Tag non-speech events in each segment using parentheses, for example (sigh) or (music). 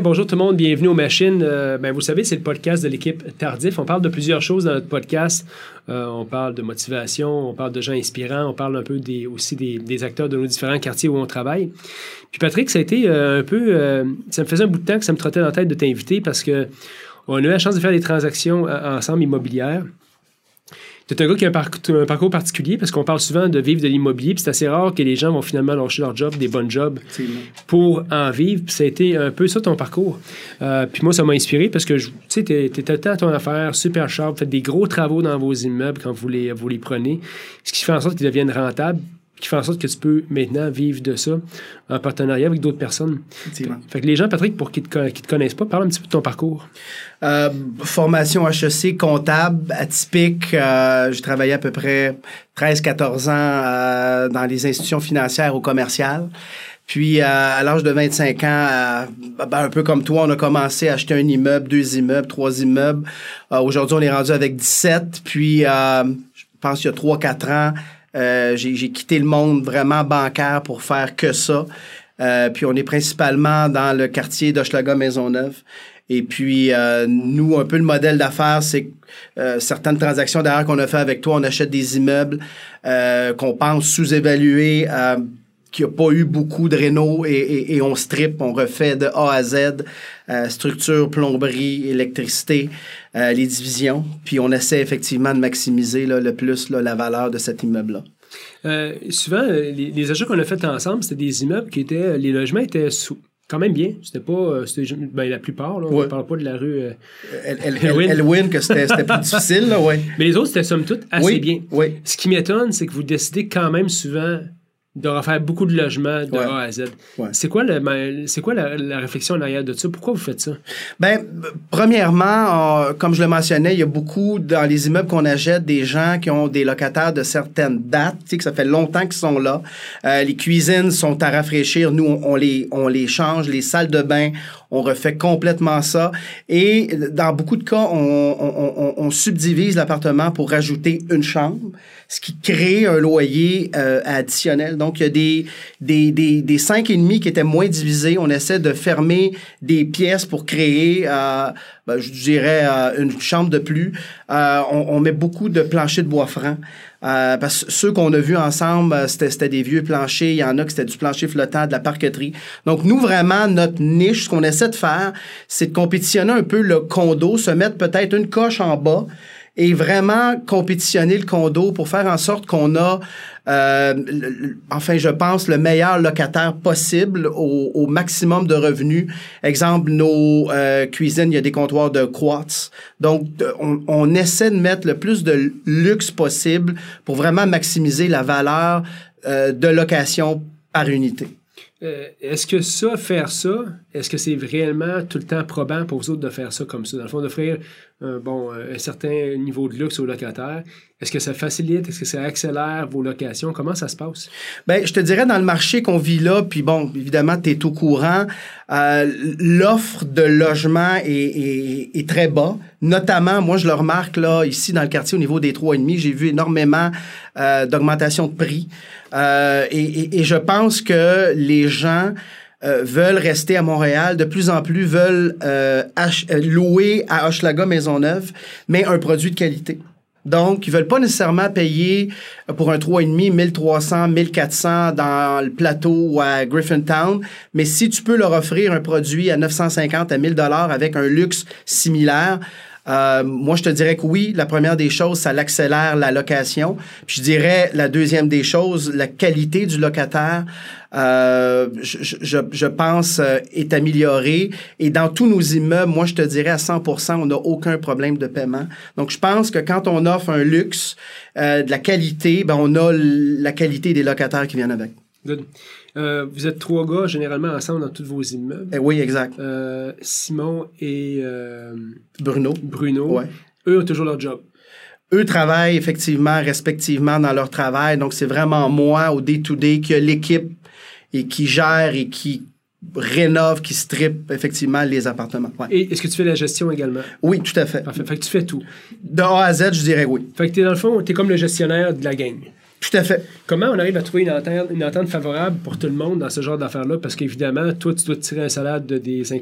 bonjour tout le monde, bienvenue aux machines. Euh, ben, vous savez, c'est le podcast de l'équipe Tardif. On parle de plusieurs choses dans notre podcast. Euh, on parle de motivation, on parle de gens inspirants, on parle un peu aussi des, acteurs de nos différents quartiers où on travaille. Puis Patrick, ça a été euh, un peu... ça me faisait un bout de temps que ça me trottait dans la tête de t'inviter parce que on a eu la chance de faire des transactions ensemble immobilières. Tu un gars qui a un, parcours particulier parce qu'on parle souvent de vivre de l'immobilier, puis c'est assez rare que les gens vont finalement lâcher leur job, des bons jobs, pour en vivre. Puis ça a été un peu ça ton parcours. Euh, puis moi, ça m'a inspiré parce que tu sais, tu étais à ton affaire, super sharp, faites des gros travaux dans vos immeubles quand vous les, vous les prenez, ce qui fait en sorte qu'ils deviennent rentables qui fait en sorte que tu peux maintenant vivre de ça en partenariat avec d'autres personnes. Fait que les gens, Patrick, pour qui ne te, te, connaissent pas, parle un petit peu de ton parcours. Euh, formation HEC comptable, atypique. Euh, j'ai travaillé à peu près 13-14 ans euh, dans les institutions financières ou commerciales. Puis, à l'âge de 25 ans, ben, un peu comme toi, on a commencé à acheter un immeuble, deux immeubles, trois immeubles. Aujourd'hui, on est rendu avec 17. Puis, je pense qu'il y a 3-4 ans, euh, j'ai quitté le monde vraiment bancaire pour faire que ça. Euh, puis on est principalement dans le quartier d'Hochelaga Maisonneuve. Et puis, euh, nous, un peu le modèle d'affaires, c'est certaines transactions derrière qu'on a fait avec toi, on achète des immeubles qu'on pense sous-évaluer qui a pas eu beaucoup de réno et, on strip, on refait de A à Z, euh, structure, plomberie, électricité, euh, les divisions, puis on essaie effectivement de maximiser le plus la valeur de cet immeuble-là. Euh, souvent, les, achats qu'on a fait ensemble, c'était des immeubles qui étaient, les logements étaient sous, quand même bien. C'était pas, ben, la plupart, là, on ne parle pas de la rue (laughs) Elwin, que c'était plus (laughs) difficile, là, ouais. Mais les autres, c'était somme toute assez bien. Oui. Ce qui m'étonne, c'est que vous décidez quand même souvent de refaire beaucoup de logements de A à Z. C'est quoi, le, c'est quoi la, réflexion en arrière de ça? Pourquoi vous faites ça? Ben, premièrement, euh, comme je le mentionnais, il y a beaucoup dans les immeubles qu'on achète des gens qui ont des locataires de certaines dates, tu sais, que ça fait longtemps qu'ils sont là. Euh, les cuisines sont à rafraîchir. Nous, on, les, on les change. Les salles de bain, on refait complètement ça. Et dans beaucoup de cas, on, subdivise l'appartement pour rajouter une chambre, ce qui crée un loyer euh, additionnel. Donc, il y a des, des, des, des cinq et demi qui étaient moins divisés. On essaie de fermer des pièces pour créer, euh, ben, je dirais, euh, une chambre de plus. Euh, on, met beaucoup de planchers de bois franc. Euh, parce que ceux qu'on a vus ensemble, euh, c'était des vieux planchers. Il y en a qui c'était du plancher flottant, de la parqueterie. Donc, nous, vraiment, notre niche, ce qu'on essaie de faire, c'est de compétitionner un peu le condo, se mettre peut-être une coche en bas et vraiment compétitionner le condo pour faire en sorte qu'on a, euh, enfin, je pense, le meilleur locataire possible au, maximum de revenus. Exemple, nos euh, cuisines, il y a des comptoirs de quartz. Donc, on, essaie de mettre le plus de luxe possible pour vraiment maximiser la valeur euh, de location par unité. Est-ce que ça, faire ça, est-ce que c'est réellement tout le temps probant pour vous autres de faire ça comme ça? Dans le fond, d'offrir un, bon, un certain niveau de luxe aux locataires. Est-ce que ça facilite? Est-ce que ça accélère vos locations? Comment ça se passe? Ben, je te dirais, dans le marché qu'on vit là, puis bon, évidemment, tu es au courant, euh, l'offre de logement est, est, très bas. Notamment, moi, je le remarque là, ici, dans le quartier, au niveau des 3,5, j'ai vu énormément euh, d'augmentation de prix. Euh, et, et, je pense que les gens euh, veulent rester à Montréal, de plus en plus veulent euh, euh, louer à Hochelaga Maisonneuve, mais un produit de qualité. Donc, ils veulent pas nécessairement payer pour un 3,5 1300, 1400 dans le plateau ou à Griffintown, mais si tu peux leur offrir un produit à 950 à 1000 dollars avec un luxe similaire, euh, moi, je te dirais que oui, la première des choses, ça l'accélère la location. Puis je dirais la deuxième des choses, la qualité du locataire, euh, je, je, je, pense, euh, est améliorée. Et dans tous nos immeubles, moi, je te dirais à 100% on n'a aucun problème de paiement. Donc, je pense que quand on offre un luxe, euh, de la qualité, ben, on a la qualité des locataires qui viennent avec. Euh, vous êtes trois gars généralement ensemble dans tous vos immeubles. Eh oui, exact. Euh, Simon et euh, Bruno. Bruno. Eux ont toujours leur job. Eux travaillent effectivement respectivement dans leur travail. Donc, c'est vraiment moi au day-to-day qui a l'équipe et qui gère et qui rénove, qui strip effectivement les appartements. Et est-ce que tu fais la gestion également? Oui, tout à fait. Parfait. Fait que tu fais tout. De A à Z, je dirais oui. Fait que t'es dans le fond, tu es comme le gestionnaire de la gang. Tout à fait. Comment on arrive à trouver une entente, favorable pour tout le monde dans ce genre d'affaires-là? Parce qu'évidemment, toi, tu dois tirer un salaire de des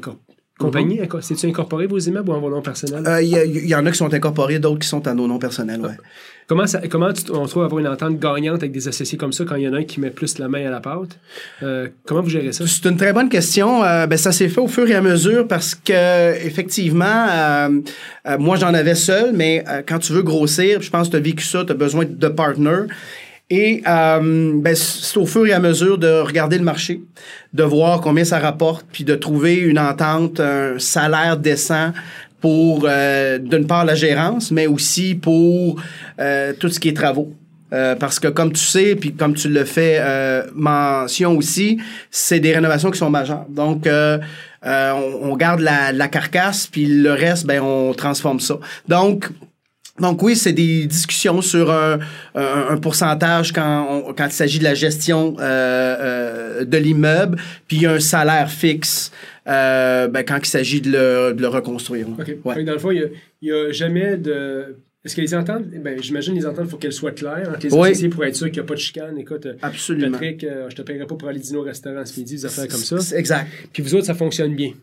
compagnie? C'est-tu incorporé vos immeubles ou en vos noms personnels? Il y, y, en a qui sont incorporés, d'autres qui sont à nos noms personnels, ouais. Comment, ça, comment on trouve avoir une entente gagnante avec des associés comme ça quand il y en a un qui met plus la main à la pâte? Euh, comment vous gérez ça? C'est une très bonne question. Euh, ben, ça s'est fait au fur et à mesure parce que effectivement, euh, moi j'en avais seul, mais quand tu veux grossir, je pense que tu as vécu ça, tu as besoin de partner. Et ben, c'est au fur et à mesure de regarder le marché, de voir combien ça rapporte, puis de trouver une entente, un salaire décent pour, euh, d'une part, la gérance, mais aussi pour euh, tout ce qui est travaux. Euh, parce que comme tu sais, puis comme tu le fais mention aussi, c'est des rénovations qui sont majeures. Donc, on, garde la, la carcasse, puis le reste, ben, on transforme ça. Donc, donc oui, c'est des discussions sur un, un, pourcentage quand, quand il s'agit de la gestion euh, de l'immeuble, puis un salaire fixe euh, ben, quand il s'agit de le, de le, reconstruire. OK. Dans le fond, il n'y a, a, jamais de. Est-ce que les ententes, ben, j'imagine les ententes, il faut qu'elles soient claires entre les associés pour être sûr qu'il n'y a pas de chicane. Écoute, euh, Absolument. Patrick, euh, je te paierai pas pour aller dîner au restaurant ce midi, des affaires comme ça. Exact. Puis vous autres, ça fonctionne bien.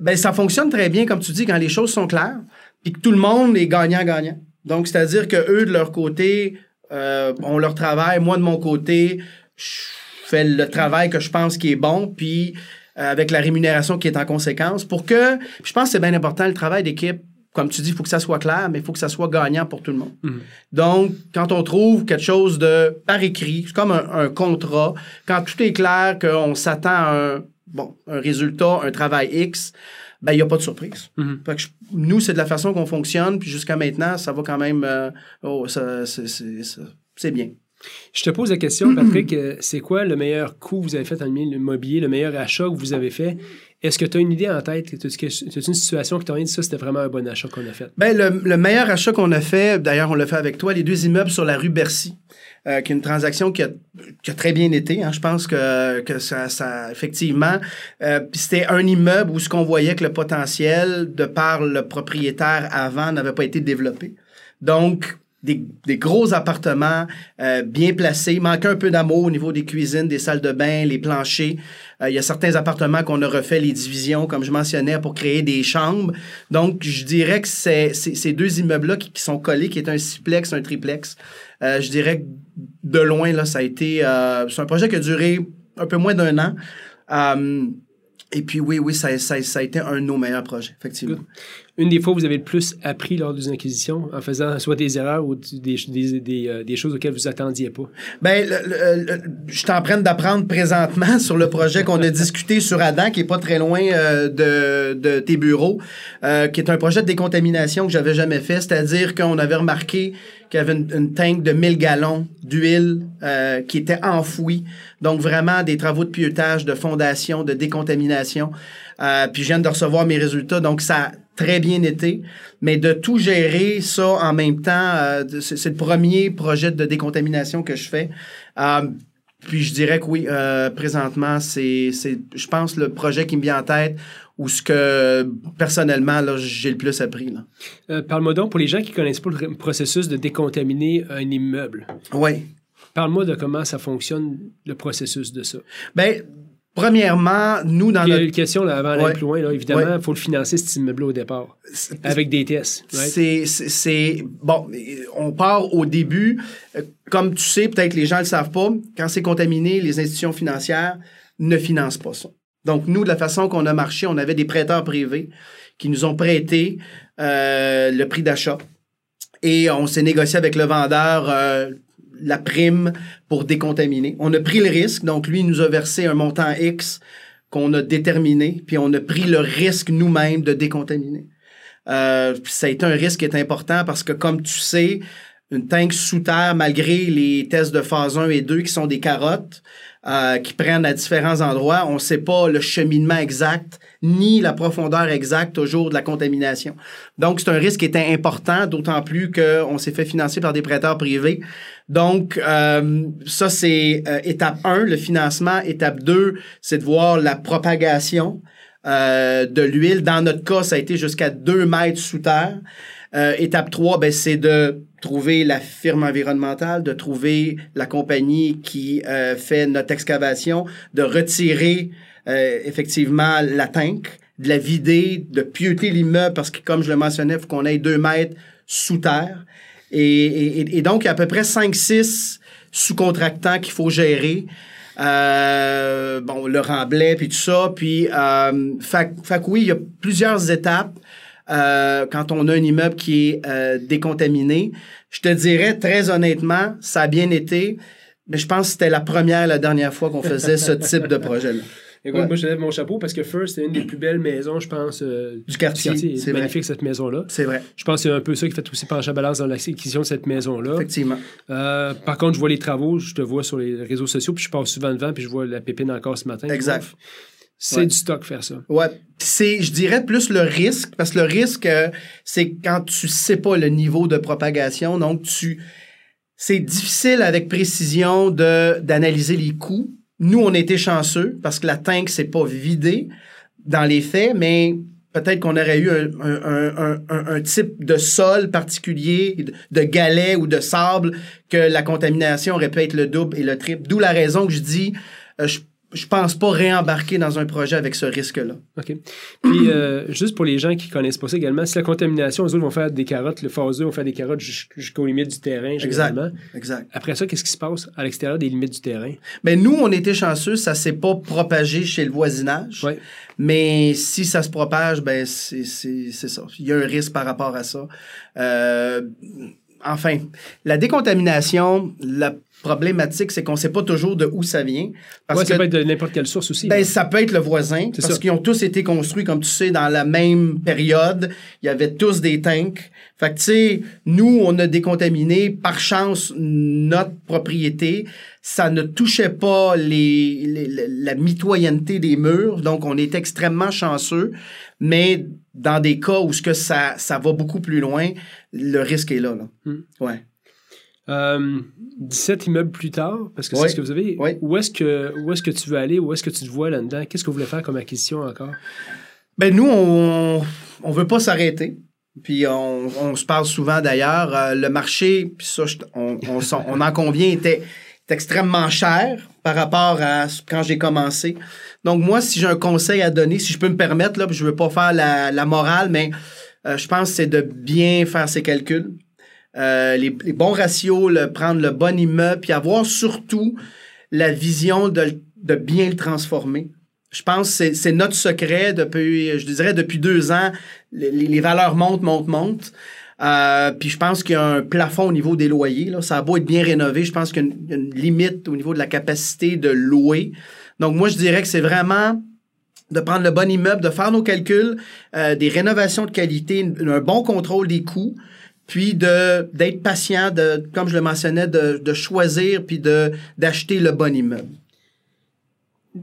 Ben, ça fonctionne très bien, comme tu dis, quand les choses sont claires, puis que tout le monde est gagnant-gagnant. Donc, c'est-à-dire que eux, de leur côté, euh, ont leur travail. Moi, de mon côté, je fais le travail que je pense qui est bon, puis euh, avec la rémunération qui est en conséquence, pour que, je pense que c'est bien important, le travail d'équipe, comme tu dis, il faut que ça soit clair, mais il faut que ça soit gagnant pour tout le monde. Mhm. Donc, quand on trouve quelque chose de par écrit, c'est comme un, contrat, quand tout est clair, qu'on s'attend à un, bon, un résultat, un travail X, ben, il n'y a pas de surprise. Mhm. nous, c'est de la façon qu'on fonctionne, puis jusqu'à maintenant, ça va quand même, euh, oh, ça, c'est bien. Je te pose la question, (clears throat) Patrick, euh, c'est quoi le meilleur coût que vous avez fait en immobilier, le meilleur achat que vous avez fait? Est-ce que tu as une idée en tête? C'est une situation qui t'a dit ça, c'était vraiment un bon achat qu'on a fait? Bien, le, meilleur achat qu'on a fait, d'ailleurs, on l'a fait avec toi, les deux immeubles sur la rue Bercy, euh, qui est une transaction qui a, très bien été. Hein. Je pense que, que ça, ça effectivement, euh, c'était un immeuble où ce qu'on voyait que le potentiel, de par le propriétaire avant, n'avait pas été développé. Donc, des, gros appartements euh, bien placés. Manquait un peu d'amour au niveau des cuisines, des salles de bain, les planchers. Euh, il y a certains appartements qu'on a refait les divisions, comme je mentionnais, pour créer des chambres. Donc, je dirais que c'est ces deux immeubles-là qui, sont collés, qui est un siplex, un triplex. Euh, je dirais que de loin, là, ça a été... c'est un projet qui a duré un peu moins d'un an. et puis oui, oui, ça, ça, a été un de nos meilleurs projets, effectivement une des fois où vous avez le plus appris lors d'une acquisition en faisant soit des erreurs ou des, des, des, euh, des choses auxquelles vous attendiez pas? Bien, je suis en d'apprendre présentement sur le projet qu'on a discuté sur Adam, qui est pas très loin euh, de, de, tes bureaux, euh, qui est un projet de décontamination que j'avais jamais fait, c'est-à-dire qu'on avait remarqué qu'il y avait une, une, tank de 1000 gallons d'huile qui était enfouie. Donc, vraiment des travaux de pieutage, de fondation, de décontamination. Puis je viens de recevoir mes résultats. Donc, ça très bien été, mais de tout gérer ça en même temps, euh, c'est le premier projet de décontamination que je fais. Euh, puis je dirais que oui, euh, présentement, c'est, je pense, le projet qui me vient en tête ou ce que personnellement, là, j'ai le plus appris. Là. Parle-moi donc, pour les gens qui ne connaissent pas le processus de décontaminer un immeuble. Oui. Parle-moi de comment ça fonctionne, le processus de ça. Bien, Premièrement, nous, dans notre... une question là, avant d'aller plus loin. Là, évidemment, il faut le financer, cet immeuble au départ, avec des tests. C'est... Bon, on part au début. Euh, comme tu sais, peut-être les gens ne le savent pas, quand c'est contaminé, les institutions financières ne financent pas ça. Donc, nous, de la façon qu'on a marché, on avait des prêteurs privés qui nous ont prêté euh, le prix d'achat. Et on s'est négocié avec le vendeur euh, la prime pour décontaminer. On a pris le risque, donc lui nous a versé un montant X qu'on a déterminé, puis on a pris le risque nous-mêmes de décontaminer. Euh, ça a été un risque qui est important parce que, comme tu sais, une tank sous terre, malgré les tests de phase 1 et 2 qui sont des carottes, euh, qui prennent à différents endroits. On ne sait pas le cheminement exact ni la profondeur exacte toujours de la contamination. Donc, c'est un risque qui était important, d'autant plus qu'on s'est fait financer par des prêteurs privés. Donc, euh, ça, c'est euh, étape 1, le financement. Étape 2, c'est de voir la propagation de l'huile. Dans notre cas, ça a été jusqu'à 2 mètres sous terre. Euh, étape 3, ben, c'est de trouver la firme environnementale, de trouver la compagnie qui euh, fait notre excavation, de retirer euh, effectivement la tank de la vider, de pieuter l'immeuble parce que, comme je le mentionnais, il faut qu'on ait deux mètres sous terre. Et, et, donc, il y a à peu près 5-6 sous-contractants qu'il faut gérer. Euh, bon, le remblai, puis tout ça. Puis, euh, fait, fait oui, il y a plusieurs étapes euh, quand on a un immeuble qui est euh, décontaminé. Je te dirais, très honnêtement, ça a bien été, mais je pense que c'était la première, la dernière fois qu'on faisait ce (laughs) type de projet-là. Écoute, moi, je lève mon chapeau parce que First, c'est une des plus belles maisons, je pense, euh, du quartier. C'est magnifique, cette maison-là. C'est vrai. Je pense que c'est un peu ça qui fait aussi pencher la balance dans l'acquisition de cette maison-là. Effectivement. Euh, par contre, je vois les travaux, je te vois sur les réseaux sociaux, puis je passe souvent devant, puis je vois la pépine encore ce matin. Exact. C'est du stock faire ça. Ouais. C'est, je dirais, plus le risque, parce que le risque, euh, c'est quand tu sais pas le niveau de propagation, donc tu... C'est difficile avec précision de, d'analyser les coûts nous, on était chanceux parce que la tank s'est pas vidée dans les faits, mais peut-être qu'on aurait eu un, type de sol particulier, de galets ou de sable, que la contamination aurait pu être le double et le triple. D'où la raison que je dis, euh, je je pense pas réembarquer dans un projet avec ce risque-là. OK. Puis, euh, juste pour les gens qui connaissent pas ça également, si la contamination, eux autres vont faire des carottes, le phaseux vont faire des carottes jusqu'aux limites du terrain, généralement. Exact. exact. Après ça, qu'est-ce qui se passe à l'extérieur des limites du terrain? Bien, nous, on était chanceux, ça s'est pas propagé chez le voisinage. Ouais. Mais si ça se propage, ben c'est ça. Il y a un risque par rapport à ça. Euh, enfin, la décontamination, la problématique, c'est qu'on ne sait pas toujours de où ça vient. Parce que, ça peut être de n'importe quelle source aussi. Ben, ça peut être le voisin, parce qu'ils ont tous été construits, comme tu sais, dans la même période. Il y avait tous des tanks. Fait que, tu sais, nous, on a décontaminé, par chance, notre propriété. Ça ne touchait pas les, la mitoyenneté des murs, donc on est extrêmement chanceux. Mais dans des cas où ce que ça, ça va beaucoup plus loin, le risque est là. là. Hmm. Ouais. 17 euh, immeubles plus tard, parce que c'est ce que vous avez, où est-ce que, où est que tu veux aller? Où est-ce que tu te vois là-dedans? Qu'est-ce que vous voulez faire comme acquisition encore? Ben nous, on ne veut pas s'arrêter. Puis on, se parle souvent d'ailleurs. Euh, le marché, puis ça, on, on, en convient, était, extrêmement cher par rapport à quand j'ai commencé. Donc moi, si j'ai un conseil à donner, si je peux me permettre, là, je veux pas faire la, morale, mais euh, je pense que c'est de bien faire ses calculs. Euh, les, bons ratios, le, prendre le bon immeuble, puis avoir surtout la vision de, de bien le transformer. Je pense que c'est notre secret depuis, je dirais, depuis deux ans. Les valeurs montent, montent, montent. Euh, puis je pense qu'il y a un plafond au niveau des loyers. Là. Ça a beau être bien rénové, je pense qu'il y a une, limite au niveau de la capacité de louer. Donc moi, je dirais que c'est vraiment de prendre le bon immeuble, de faire nos calculs, euh, des rénovations de qualité, un bon contrôle des coûts, puis de d'être patient, de, comme je le mentionnais, de, de choisir puis de d'acheter le bon immeuble.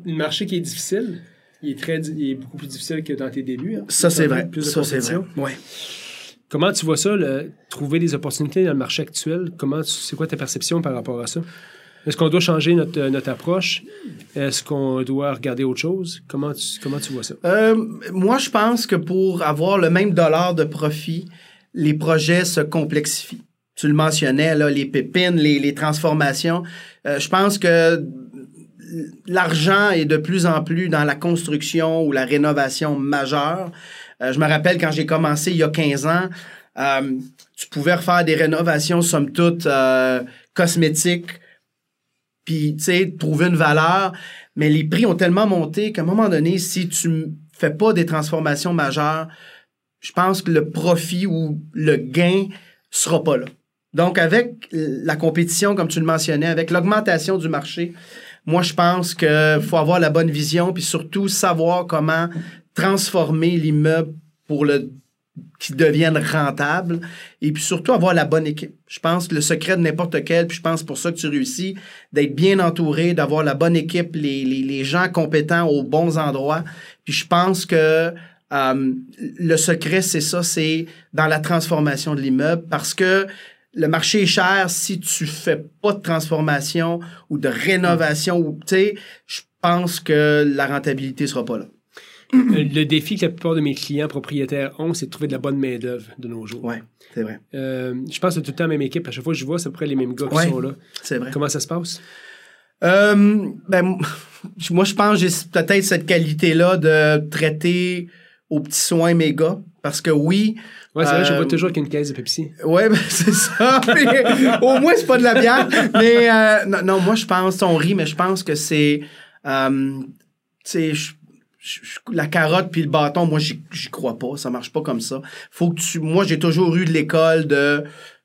Un marché qui est difficile, il est, très, il est beaucoup plus difficile que dans tes débuts. Hein. Ça, c'est vrai. Plus ça, c'est vrai. Ouais. Comment tu vois ça, trouver des opportunités dans le marché actuel? Comment c'est quoi ta perception par rapport à ça? Est-ce qu'on doit changer notre, notre approche? Est-ce qu'on doit regarder autre chose? Comment tu, comment tu vois ça? Euh, moi, je pense que pour avoir le même dollar de profit, les projets se complexifient. Tu le mentionnais, là, les pépines, les, transformations. Euh, je pense que l'argent est de plus en plus dans la construction ou la rénovation majeure. Euh, je me rappelle quand j'ai commencé il y a 15 ans, euh, tu pouvais refaire des rénovations, somme toute, cosmétiques, puis, tu sais, trouver une valeur. Mais les prix ont tellement monté qu'à un moment donné, si tu fais pas des transformations majeures, je pense que le profit ou le gain sera pas là. Donc, avec la compétition, comme tu le mentionnais, avec l'augmentation du marché, moi, je pense qu'il faut avoir la bonne vision, puis surtout savoir comment transformer l'immeuble pour le qui devienne rentable et puis surtout avoir la bonne équipe. Je pense que le secret de n'importe quel, puis je pense pour ça que tu réussis, d'être bien entouré, d'avoir la bonne équipe, les, les, les gens compétents aux bons endroits. Puis je pense que euh, le secret, c'est ça, c'est dans la transformation de l'immeuble parce que le marché est cher si tu fais pas de transformation ou de rénovation ou je pense que la rentabilité sera pas là. Euh, le défi que la plupart de mes clients propriétaires ont, c'est de trouver de la bonne main-d'œuvre de nos jours. Oui, c'est vrai. Euh, je pense que tout le temps la même équipe. À chaque fois que je vois, c'est à peu près les mêmes gars qui sont là. C'est vrai. Comment ça se passe? Euh, ben, (laughs) moi, je pense que j'ai peut-être cette qualité-là de traiter aux petits soins mes gars. Parce que oui. Ouais, c'est vrai, je vois euh, toujours qu'une caisse de Pepsi. Ouais, (laughs) ben, c'est ça. Mais au moins, c'est pas de la bière. Mais euh, non, non, moi, je pense, on rit, mais je pense que c'est. Euh, tu sais, la carotte puis le bâton, moi, j'y crois pas. Ça marche pas comme ça. Faut que tu. Moi, j'ai toujours eu de l'école de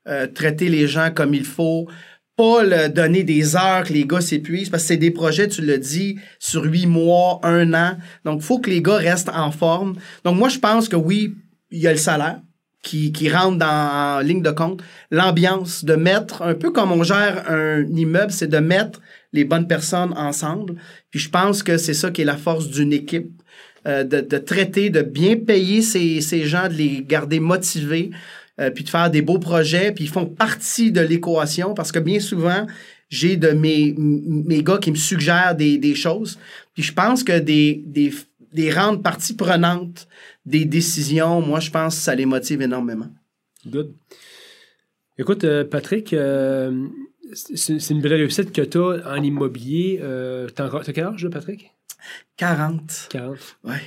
euh, traiter les gens comme il faut. Pas le donner des heures que les gars s'épuisent parce que c'est des projets, tu le dis, sur huit mois, un an. Donc, faut que les gars restent en forme. Donc, moi, je pense que oui, il y a le salaire qui, qui rentre dans en ligne de compte. L'ambiance, de mettre, un peu comme on gère un immeuble, c'est de mettre les bonnes personnes ensemble. Puis je pense que c'est ça qui est la force d'une équipe. euh, de, de traiter, de bien payer ces, ces gens, de les garder motivés, euh, puis de faire des beaux projets, puis ils font partie de l'équation parce que bien souvent, j'ai de mes, mes gars qui me suggèrent des, des choses, puis je pense que des, des, des rendre partie prenante des décisions, moi, je pense que ça les motive énormément. Good. Écoute, euh, Patrick, euh, c'est une belle réussite que tu as en immobilier. Euh, T'as encore- t'as quel âge, Patrick? 40. 40. Ouais.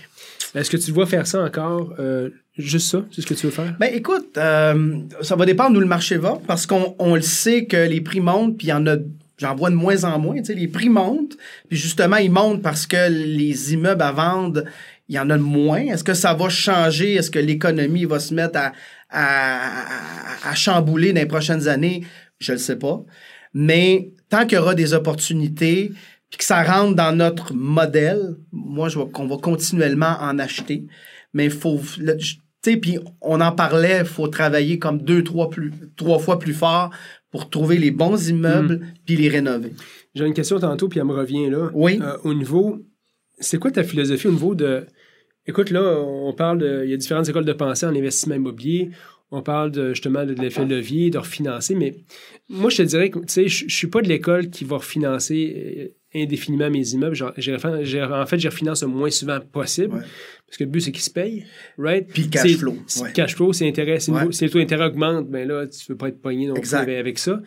Est-ce que tu vois faire ça encore? euh, juste ça? C'est ce que tu veux faire? Ben écoute, ça va dépendre d'où le marché va, parce qu'on on le sait que les prix montent, puis il y en a, j'en vois de moins en moins. Tu sais, les prix montent, puis justement ils montent parce que les immeubles à vendre, il y en a de moins? Est-ce que ça va changer? Est-ce que l'économie va se mettre à, à, à- à chambouler dans les prochaines années? Je le sais pas. Mais tant qu'il y aura des opportunités, puis que ça rentre dans notre modèle, moi je vois qu'on va continuellement en acheter. Mais il faut tu sais, puis on en parlait, il faut travailler comme deux, trois, plus, trois fois plus fort pour trouver les bons immeubles puis les rénover. J'ai une question tantôt, puis elle me revient là. Oui. Euh, au niveau, c'est quoi ta philosophie au niveau de. Écoute, là, on parle de. Il y a différentes écoles de pensée en investissement immobilier. On parle de, justement de l'effet levier, de refinancer, mais moi, je te dirais que, tu sais, je je suis pas de l'école qui va refinancer euh, indéfiniment mes immeubles. Genre, en fait, je refinance le moins souvent possible. Ouais. Parce que le but, c'est qu'ils se payent, right? Puis cash flow, ouais. Cash flow, c'est intérêt. Si Ouais. le- si le taux d'intérêt augmente, ben là, tu veux pas être pogné non Exact. avec, avec ça.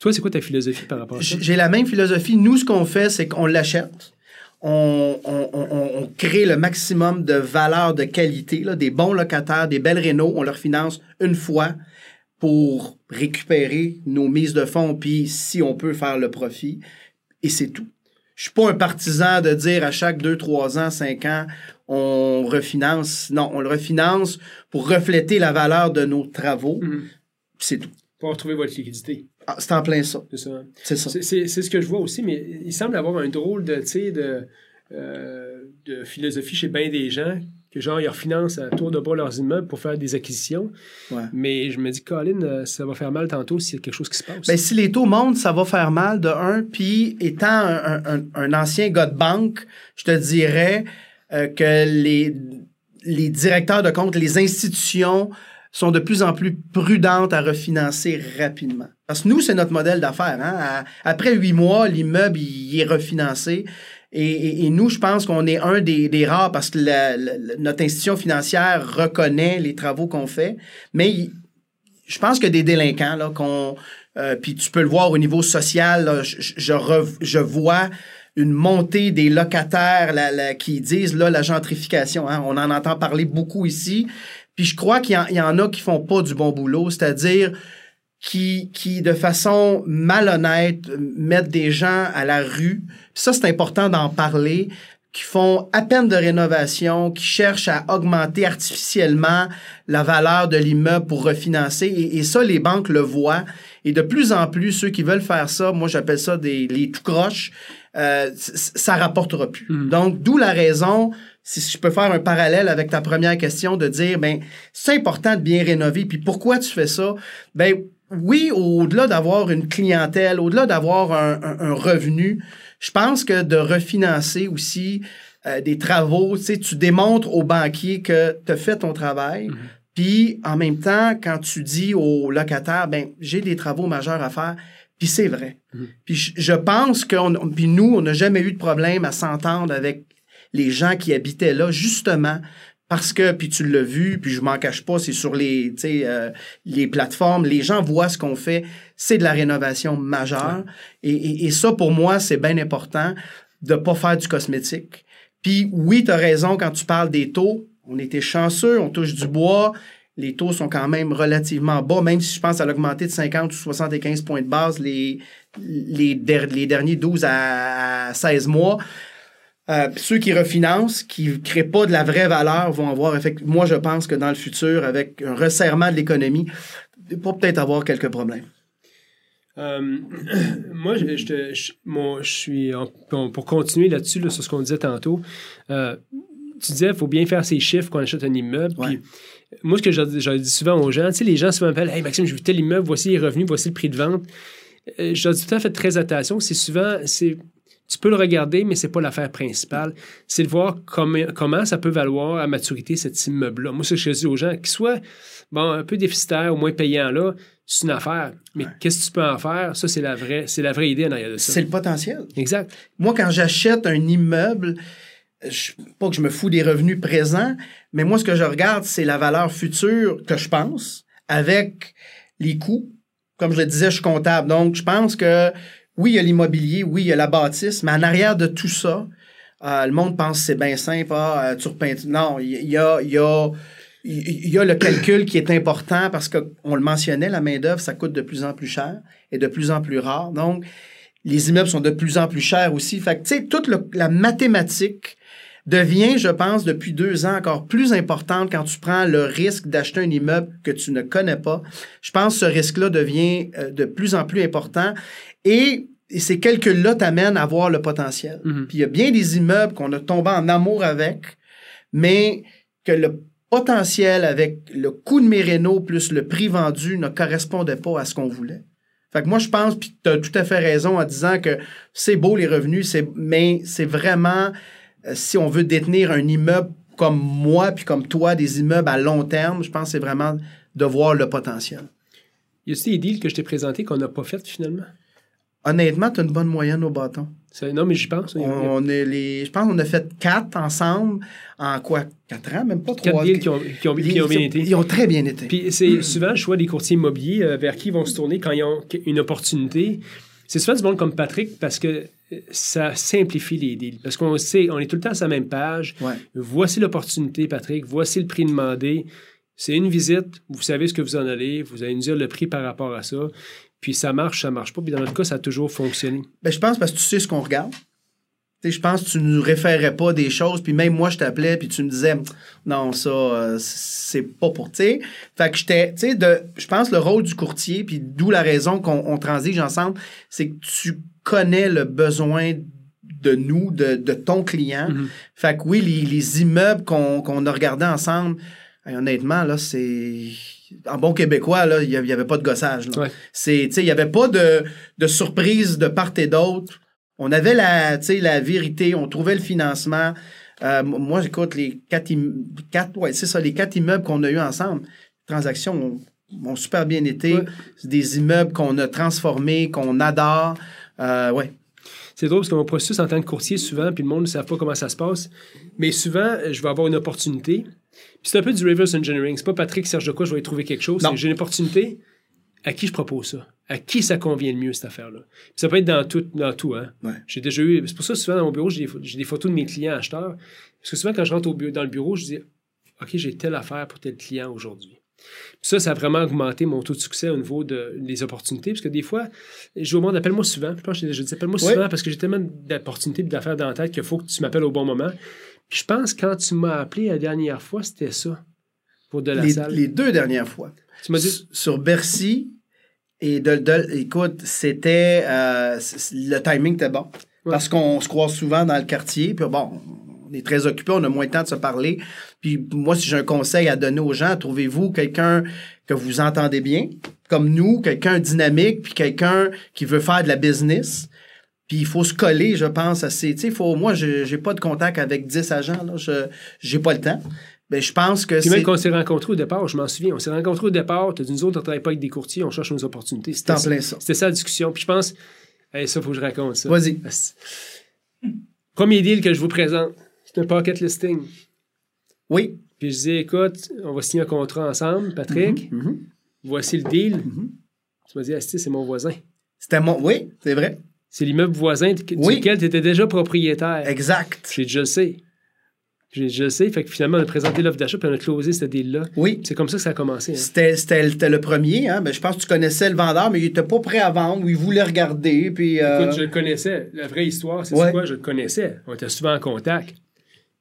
Toi, c'est quoi ta philosophie par rapport à ça? J'ai la même philosophie. Nous, ce qu'on fait, c'est qu'on l'achète. On, on- on- on crée le maximum de valeur de qualité, là, des bons locataires, des belles rénaux. On leur finance une fois pour récupérer nos mises de fonds, puis si on peut faire le profit. Et c'est tout. Je suis pas un partisan de dire à chaque 2, 3 ans, 5 ans, on refinance. Non, on le refinance pour refléter la valeur de nos travaux. Puis C'est tout. Pour retrouver votre liquidité. Ah, c'est en plein ça. C'est ça. C'est ça. C'est- ce que je vois aussi, mais il semble avoir un drôle de, de, euh, de philosophie chez bien des gens, que genre, ils refinancent à tour de bras leurs immeubles pour faire des acquisitions. Ouais. Mais je me dis, Colin, euh, ça va faire mal tantôt s'il y a quelque chose qui se passe. Ben, si les taux montent, ça va faire mal de un. Puis, étant un, un- un ancien gars de banque, je te dirais euh, que les, les directeurs de compte, les institutions sont de plus en plus prudentes à refinancer rapidement. Parce que nous, c'est notre modèle d'affaires. Hein? Après huit mois, l'immeuble, il est refinancé. Et, nous, je pense qu'on est un des, rares parce que notre institution financière reconnaît les travaux qu'on fait. Mais je pense que des délinquants, là, qu'on. euh, puis tu peux le voir au niveau social, je, je- vois une montée des locataires là, qui disent là, la gentrification. hein, on en entend parler beaucoup ici. Puis je crois qu'il y, en- il y en a qui font pas du bon boulot, c'est-à-dire qui, qui, de façon malhonnête, mettent des gens à la rue. Puis ça, c'est important d'en parler qui font à peine de rénovation, qui cherchent à augmenter artificiellement la valeur de l'immeuble pour refinancer. Et, et ça, les banques le voient. Et de plus en plus, ceux qui veulent faire ça, moi j'appelle ça des, les tout croches, euh, ça rapportera plus. Mhm. Donc, d'où la raison, si je peux faire un parallèle avec ta première question, de dire, ben, c'est important de bien rénover. Puis pourquoi tu fais ça? Ben, oui, au-delà d'avoir une clientèle, au-delà d'avoir un, un- un revenu, je pense que de refinancer aussi euh, des travaux, tu sais, tu démontres au banquier que tu as fait ton travail. Mhm. Puis, en même temps, quand tu dis au locataire, ben, j'ai des travaux majeurs à faire, puis c'est vrai. Mhm. Puis je, je pense que puis nous, on n'a jamais eu de problème à s'entendre avec les gens qui habitaient là, justement Parce que, puis tu l'as vu, puis je m'en cache pas, c'est sur les, euh, les plateformes, les gens voient ce qu'on fait, c'est de la rénovation majeure. Et, et, ça, pour moi, c'est bien important de pas faire du cosmétique. Puis oui, tu as raison quand tu parles des taux. On était chanceux, on touche du bois. Les taux sont quand même relativement bas, même si je pense à l'augmenter de 50 ou 75 points de base les, les, les derniers 12 à 16 mois. Euh, ceux qui refinancent, qui ne créent pas de la vraie valeur, vont avoir, effectivement, moi je pense que dans le futur, avec un resserrement de l'économie, pour peut-être avoir quelques problèmes. Euh, (clears throat) moi, je, je, suis, pour continuer là-dessus, sur ce qu'on disait tantôt, euh, tu disais, il faut bien faire ses chiffres quand on achète un immeuble. moi, ce que je, dis souvent aux gens, tu sais, les gens souvent m'appellent, Hey Maxime, je veux tel immeuble, voici les revenus, voici le prix de vente. je dis tout à fait très attention. C'est souvent, c'est tu peux le regarder, mais ce n'est pas l'affaire principale. C'est de voir comment, ça peut valoir à maturité cet immeuble-là. Moi, ce que je dis aux gens, qu'il soit bon, un peu déficitaire, au moins payant là, c'est une affaire. Mais qu'est-ce que tu peux en faire? Ça, c'est la vraie, c'est la vraie idée en arrière de ça. C'est le potentiel. Exact. Moi, quand j'achète un immeuble, je, pas que je me fous des revenus présents, mais moi, ce que je regarde, c'est la valeur future que je pense avec les coûts. Comme je le disais, je suis comptable. Donc, je pense que oui, il y a l'immobilier, oui, il y a la bâtisse, mais en arrière de tout ça, euh, le monde pense que c'est bien simple, ah, euh, tu repeins. Non, il y a, y, a, y a le calcul qui est important parce qu'on le mentionnait, la main-d'œuvre, ça coûte de plus en plus cher et de plus en plus rare. Donc, les immeubles sont de plus en plus chers aussi. Fait tu sais, toute la mathématique devient, je pense, depuis deux ans encore plus importante quand tu prends le risque d'acheter un immeuble que tu ne connais pas. Je pense que ce risque-là devient euh, de plus en plus important. Et et ces calculs-là t'amènent à voir le potentiel. Mhm. Puis il y a bien des immeubles qu'on a tombé en amour avec, mais que le potentiel avec le coût de mes rénaux plus le prix vendu ne correspondait pas à ce qu'on voulait. Fait que moi, je pense, puis tu as tout à fait raison en disant que c'est beau les revenus, mais c'est vraiment, euh, si on veut détenir un immeuble comme moi, puis comme toi, des immeubles à long terme, je pense que c'est vraiment de voir le potentiel. Y a aussi des deals que je t'ai présentés qu'on n'a pas fait finalement? Honnêtement, tu as une bonne moyenne au bâton. Non, mais j'y pense. On, est les, je pense qu'on a fait quatre ensemble en quoi? Quatre ans, même pas trois. Quatre qui ont, qui, ont, qui ont, bien été. Ils ont très bien été. Puis c'est souvent le choix des courtiers immobiliers euh, vers qui ils vont se tourner quand ils ont une opportunité. C'est souvent du monde comme Patrick parce que euh, ça simplifie les deals. Parce qu'on sait, on est tout le temps à sa même page. Voici l'opportunité, Patrick. Voici le prix demandé. C'est une visite. Vous savez ce que vous en allez. Vous allez nous dire le prix par rapport à ça. Puis ça marche, ça marche pas. Puis dans notre cas, ça a toujours fonctionné. Ben, je pense parce que tu sais ce qu'on regarde. je pense que tu ne nous référais pas des choses, puis même moi, je t'appelais, puis tu me disais, non, ça, euh, c'est pas pour, tu sais. Fait que j'étais, tu sais, de, je pense le rôle du courtier, puis d'où la raison qu'on transige ensemble, c'est que tu connais le besoin de nous, de, ton client. Mm-hmm. Fait que oui, les, immeubles qu'on a regardés ensemble, honnêtement, là, c'est en bon québécois, là, il n'y avait pas de gossage. C'est, il n'y avait pas de, de surprise de part et d'autre. On avait la, la vérité, on trouvait le financement. Euh, moi, j'écoute les quatre, quatre ouais, c'est ça, les quatre immeubles qu'on a eu ensemble. Les transactions ont, super bien été. C'est des immeubles qu'on a transformés, qu'on adore. Euh, ouais. C'est drôle parce que mon processus en tant que courtier, souvent, puis le monde ne sait pas comment ça se passe, mais souvent, je vais avoir une opportunité, c'est un peu du reverse engineering. C'est pas Patrick Serge de quoi je vais y trouver quelque chose. J'ai une opportunité. À qui je propose ça? À qui ça convient le mieux, cette affaire-là? ça peut être dans tout, dans tout, hein? J'ai déjà eu. C'est pour ça, souvent, dans mon bureau, j'ai des, photos de mes clients acheteurs. Parce que souvent, quand je rentre au dans le bureau, je dis OK, j'ai telle affaire pour tel client aujourd'hui. Ça, ça a vraiment augmenté mon taux de succès au niveau de, des opportunités. Parce que des fois, je au monde, appelle-moi souvent. Je pense que je dis appelle-moi souvent parce que j'ai tellement d'opportunités et d'affaires dans la tête qu'il faut que tu m'appelles au bon moment je pense quand tu m'as appelé la dernière fois, c'était ça. Pour de la les, salle. Les deux dernières fois. Tu m'as dit. Sur Bercy et de, écoute, c'était. Euh, le timing était bon. Parce qu'on se croise souvent dans le quartier. Puis bon, on est très occupé, on a moins de temps de se parler. Puis moi, si j'ai un conseil à donner aux gens, trouvez-vous quelqu'un que vous entendez bien, comme nous, quelqu'un dynamique, puis quelqu'un qui veut faire de la business. Puis il faut se coller, je pense, à ces. Faut, moi, je n'ai pas de contact avec 10 agents. Là, je n'ai pas le temps. Mais ben, je pense que Puis même quand on s'est rencontrés au départ, je m'en souviens, on s'est rencontrés au départ, tu as dit nous autres, on ne travaille pas avec des courtiers, on cherche nos opportunités. C'était en plein ça. C'était ça la discussion. Puis je pense, ça, il faut que je raconte ça. Vas-y. Premier deal que je vous présente, c'est un pocket listing. Oui. Puis je dis, écoute, on va signer un contrat ensemble, Patrick. Mhm. Voici le deal. Mhm. Tu m'as dit, Asti, c'est mon voisin. C'était mon. Oui, c'est vrai. C'est l'immeuble voisin Oui. duquel tu étais déjà propriétaire. Exact. J'ai déjà le sais. Déjà le sais. Fait que finalement, on a présenté l'offre d'achat puis on a closé ce deal-là. Oui. C'est comme ça que ça a commencé. hein. C'était, le premier. Hein? Ben, je pense que tu connaissais le vendeur, mais il était pas prêt à vendre ou il voulait regarder. Puis, euh, Écoute, je le connaissais. La vraie histoire, c'est Ouais. quoi? Je le connaissais. On était souvent en contact.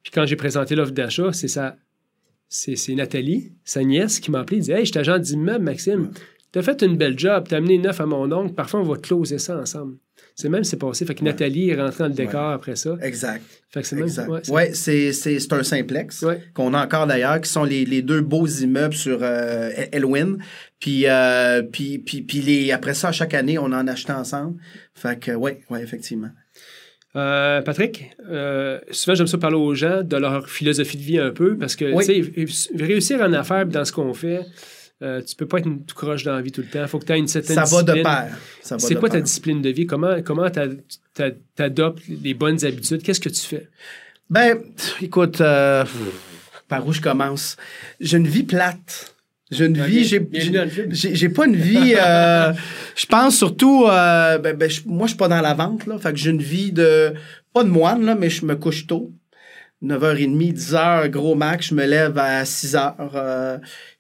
Puis quand j'ai présenté l'offre d'achat, c'est ça. C'est, Nathalie, sa nièce, qui m'a appelé. Elle dit Hey, je suis agent d'immeuble, Maxime. T'as fait une belle job. T'as amené neuf à mon oncle. Parfois, on va closer ça ensemble. C'est même c'est passé. Fait que Nathalie est rentrée dans le décor après ça. Exact. Fait que c'est même. exact. ouais, c'est- un simplex qu'on a encore d'ailleurs, qui sont les, les deux beaux immeubles sur euh, Elwyn. Puis, euh, puis, puis, puis les, après ça, chaque année, on en achetait ensemble. Fait que, ouais, ouais, effectivement. Euh, Patrick, euh, souvent j'aime ça parler aux gens de leur philosophie de vie un peu parce que Oui. réussir en affaires dans ce qu'on fait, euh, tu peux pas être tout croche dans la vie tout le temps. Il faut que tu aies une certaine Ça va de pair. C'est quoi ta discipline de vie? Comment comment t'a- t'a- t'adoptes les bonnes habitudes? Qu'est-ce que tu fais? Ben, écoute, euh, par où je commence? J'ai une vie plate. J'ai une vie, j'ai, pas une vie. euh, je pense surtout, euh, ben, ben, je- moi, je suis pas dans la vente, là. Fait que j'ai une vie de, pas de moine, là, mais je me couche tôt. 9h30, 10h, gros max, je me lève à 6h. euh,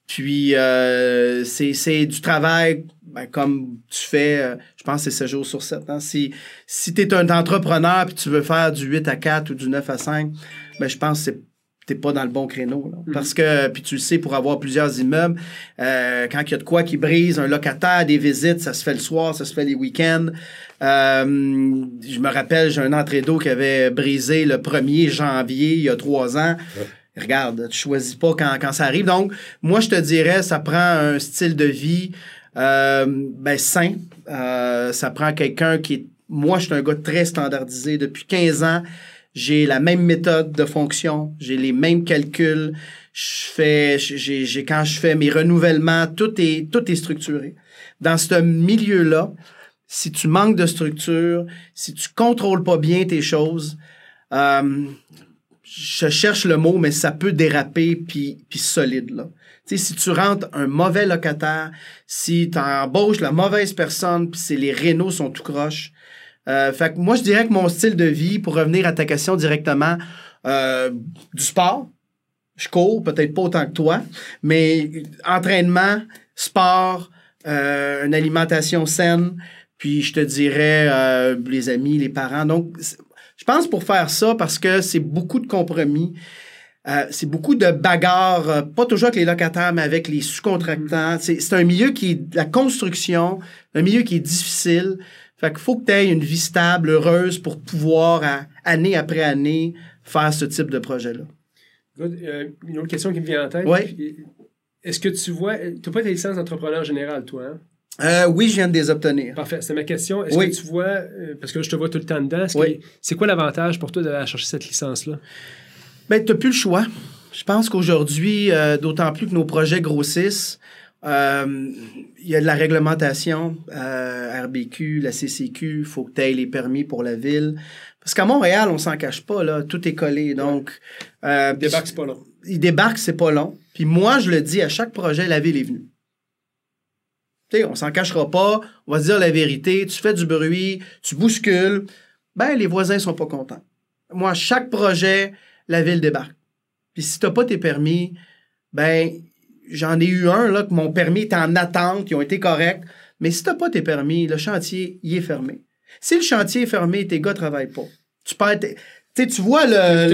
puis, euh, c'est, c'est du travail, ben, comme tu fais, euh, je pense que c'est 7 jours sur 7. Hein. Si, si tu es un entrepreneur puis tu veux faire du 8 à 4 ou du 9 à 5, ben, je pense que c'est t'es pas dans le bon créneau. là. Parce que, puis tu le sais, pour avoir plusieurs immeubles, euh, quand il y a de quoi qui brise, un locataire, des visites, ça se fait le soir, ça se fait les week-ends. Euh, je me rappelle, j'ai un entrée d'eau qui avait brisé le 1er janvier, il y a trois ans. Regarde, tu choisis pas quand, quand ça arrive. Donc, moi, je te dirais, ça prend un style de vie euh, ben, sain. Euh, ça prend quelqu'un qui est... Moi, je suis un gars très standardisé. Depuis 15 ans, j'ai la même méthode de fonction, j'ai les mêmes calculs. Je fais, j'ai, quand je fais mes renouvellements, tout est, tout est structuré. Dans ce milieu-là, si tu manques de structure, si tu contrôles pas bien tes choses, euh, je cherche le mot, mais ça peut déraper puis, puis solide. Là. Tu sais, si tu rentres un mauvais locataire, si tu embauches la mauvaise personne, puis les rénaux sont tout croche. Euh, fait que moi, je dirais que mon style de vie, pour revenir à ta question directement, euh, du sport. Je cours, peut-être pas autant que toi, mais entraînement, sport, euh, une alimentation saine, puis je te dirais euh, les amis, les parents. Donc, je pense pour faire ça, parce que c'est beaucoup de compromis. Euh, c'est beaucoup de bagarres, euh, pas toujours avec les locataires, mais avec les sous-contractants. C'est c'est un milieu qui est la construction, un milieu qui est difficile. Fait qu'il faut que tu aies une vie stable, heureuse pour pouvoir, à- année après année, faire ce type de projet-là. Euh, une autre question qui me vient en tête. Puis, Est-ce que tu vois. Tu n'as pas ta licence d'entrepreneur général, toi, hein? Euh, oui, je viens de les obtenir. Parfait, c'est ma question. Est-ce Oui. que tu vois, euh, parce que là, je te vois tout le temps dedans, est-ce Oui. c'est quoi l'avantage pour toi d'aller chercher cette licence-là? Ben, tu n'as plus le choix. Je pense qu'aujourd'hui, euh, d'autant plus que nos projets grossissent, euh, il y a de la réglementation, RBQ, la CCQ, il faut que tu aies les permis pour la ville. Parce qu'à Montréal, on s'en cache pas, là, tout est collé. Donc, euh, Débarque, c'est pas long. il débarque, c'est pas long. Puis moi, je le dis, à chaque projet, la ville est venue. Tu sais, on s'en cachera pas, on va se dire la vérité, tu fais du bruit, tu bouscules, ben les voisins sont pas contents. Moi, chaque projet, la ville débarque. Puis si t'as pas tes permis, ben j'en ai eu un là que mon permis est en attente, ils ont été corrects, mais si t'as pas tes permis, le chantier, il est fermé. Si le chantier est fermé, tes gars travaillent pas. Tu perds tes- Tu vois le-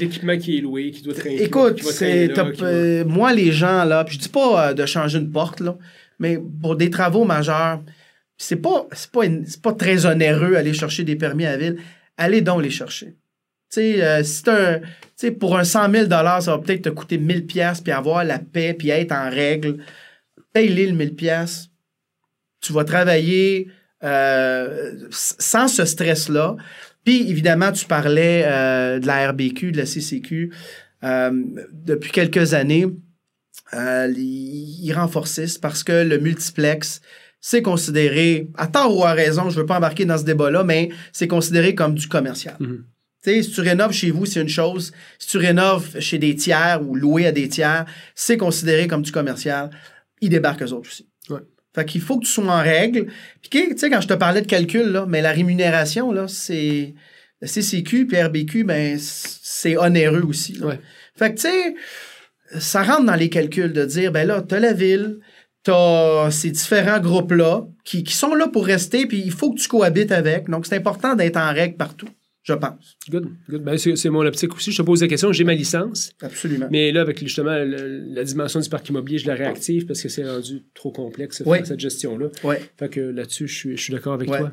l'équipement qui est loué, qui doit traîner. Écoute, qui là, qui va- euh, moi les gens là, puis je dis pas euh, de changer une porte là, mais pour des travaux majeurs, c'est pas pas pas très onéreux aller chercher des permis à la ville. Allez donc les chercher. Tu euh, un- pour un 100 000 ça va peut-être te coûter 1000 pièces puis avoir la paix puis être en règle. Paye-les le 1000 pièces. Tu vas travailler euh, sans ce stress-là. Puis, évidemment, tu parlais euh, de la RBQ, de la CCQ. Euh, depuis quelques années, euh, ils ils renforcissent parce que le multiplex, c'est considéré, à tort ou à raison, je ne veux pas embarquer dans ce débat-là, mais c'est considéré comme du commercial. Mhm. si tu rénoves chez vous, c'est une chose. Si tu rénoves chez des tiers ou loué à des tiers, c'est considéré comme du commercial. Ils débarquent eux autres aussi. Ouais. Fait qu'il faut que tu sois en règle. Puis, tu sais, quand je te parlais de calcul, là, mais la rémunération, là, c'est. Le CCQ puis RBQ, ben, c'est onéreux aussi. là. Ouais. Fait que, tu sais, ça rentre dans les calculs de dire, ben là, t'as la ville, t'as ces différents groupes-là qui, qui sont là pour rester, puis il faut que tu cohabites avec. Donc, c'est important d'être en règle partout, je pense. Good, good. Ben, c'est c'est mon optique aussi. Je te pose la question. J'ai ma licence, Absolument. mais là, avec justement le- la dimension du parc immobilier, je la réactive parce que c'est rendu trop complexe, Oui. cette gestion-là. Ouais. Fait que là-dessus, je suis, je suis d'accord avec toi.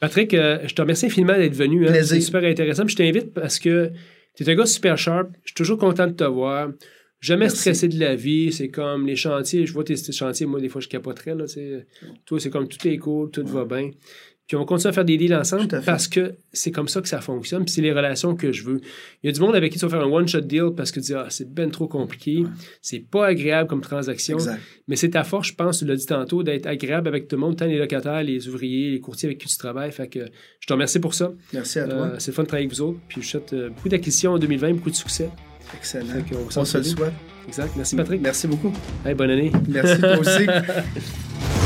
Patrick, euh, je te remercie infiniment d'être venu. hein. C'est super intéressant. Puis je t'invite parce que tu es un gars super sharp. Je suis toujours content de te voir. Jamais Merci. stressé de la vie. C'est comme les chantiers. Je vois tes tes chantiers, moi, des fois, je capoterais. Là. Toi, c'est comme tout est cool, tout va bien. Puis on va continuer à faire des deals ensemble parce que c'est comme ça que ça fonctionne. Puis c'est les relations que je veux. Il y a du monde avec qui tu vas faire un one-shot deal parce que tu dis, ah, c'est ben trop compliqué. C'est pas agréable comme transaction. Exact. Mais c'est ta force, je pense, tu l'as dit tantôt, d'être agréable avec tout le monde, tant les locataires, les ouvriers, les courtiers avec qui tu travailles. Fait que je te remercie pour ça. Merci à toi. Euh, c'est fun de travailler avec vous autres. Puis je souhaite euh, beaucoup d'acquisitions en 2020, beaucoup de succès. Excellent. On se le souhaite. souhaite. Exact. Merci Patrick. Merci beaucoup. Hey, bonne année. Merci toi aussi. (laughs)